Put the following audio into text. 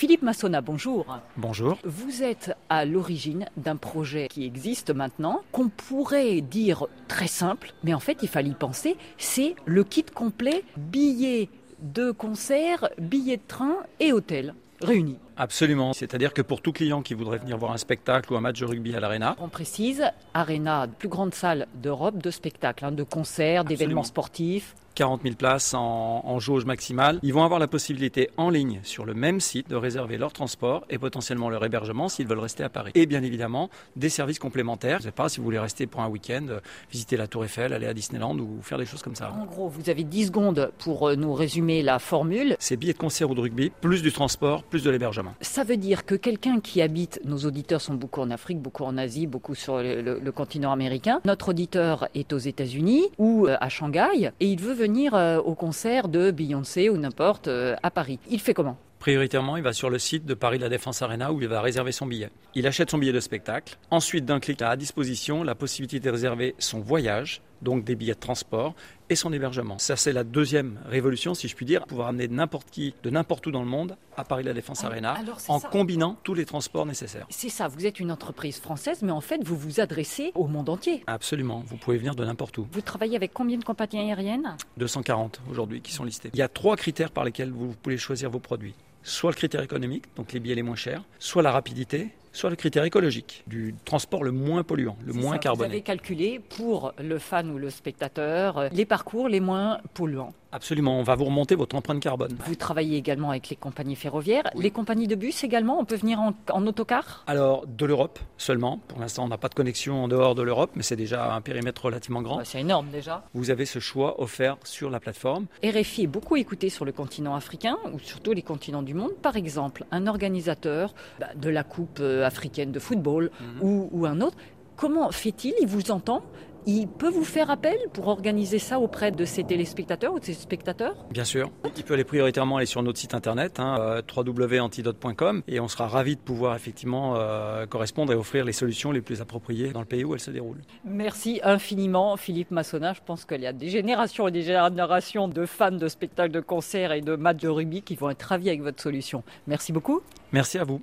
Philippe Massona, bonjour. Bonjour. Vous êtes à l'origine d'un projet qui existe maintenant, qu'on pourrait dire très simple, mais en fait il fallait y penser, c'est le kit complet billets de concert, billets de train et hôtel réunis. Absolument. C'est-à-dire que pour tout client qui voudrait venir voir un spectacle ou un match de rugby à l'Arena. On précise, Arena, plus grande salle d'Europe de spectacles, hein, de concerts, d'événements sportifs. 40 000 places en, jauge maximale. Ils vont avoir la possibilité en ligne sur le même site de réserver leur transport et potentiellement leur hébergement s'ils veulent rester à Paris. Et bien évidemment, des services complémentaires. Je ne sais pas si vous voulez rester pour un week-end, euh, visiter la Tour Eiffel, aller à Disneyland ou faire des choses comme ça. En gros, vous avez 10 secondes pour euh, nous résumer la formule. C'est billets de concert ou de rugby, plus du transport, plus de l'hébergement. Ça veut dire que quelqu'un qui habite, nos auditeurs sont beaucoup en Afrique, beaucoup en Asie, beaucoup sur le, continent américain. Notre auditeur est aux États-Unis ou euh, à Shanghai et il veut venir euh, au concert de Beyoncé ou n'importe euh, à Paris. Il fait comment? Prioritairement, il va sur le site de Paris La Défense Arena où il va réserver son billet. Il achète son billet de spectacle. Ensuite, d'un clic, il a à disposition la possibilité de réserver son voyage, donc des billets de transport et son hébergement. Ça, c'est la deuxième révolution, si je puis dire, pouvoir amener n'importe qui, de n'importe où dans le monde, à Paris La Défense Arena, en combinant tous les transports nécessaires. C'est ça, vous êtes une entreprise française, mais en fait, vous vous adressez au monde entier. Absolument, vous pouvez venir de n'importe où. Vous travaillez avec combien de compagnies aériennes? 240 aujourd'hui qui sont listées. Il y a trois critères par lesquels vous pouvez choisir vos produits soit le critère économique, donc les billets les moins chers, soit la rapidité, soit le critère écologique, du transport le moins polluant, le moins carboné. Vous avez calculé pour le fan ou le spectateur euh, les parcours les moins polluants. Absolument, on va vous remonter votre empreinte carbone. Vous travaillez également avec les compagnies ferroviaires, les compagnies de bus également, on peut venir en, autocar? Alors, de l'Europe seulement. Pour l'instant, on n'a pas de connexion en dehors de l'Europe, mais c'est déjà un périmètre relativement grand. c'est énorme déjà. Vous avez ce choix offert sur la plateforme. RFI est beaucoup écouté sur le continent africain, ou surtout les continents du monde. Par exemple, un organisateur bah, de la Coupe euh, africaine de football mhm. ou, ou un autre, comment fait-il? Il vous entend? Il peut vous faire appel pour organiser ça auprès de ses téléspectateurs ou de ses spectateurs? Bien sûr. Il peut aller prioritairement aller sur notre site internet, hein, www.antidote.com, et on sera ravi de pouvoir effectivement euh, correspondre et offrir les solutions les plus appropriées dans le pays où elles se déroulent. Merci infiniment, Philippe Massona. Je pense qu'il y a des générations et des générations de fans de spectacles de concerts et de matchs de rugby qui vont être ravis avec votre solution. Merci beaucoup. Merci à vous.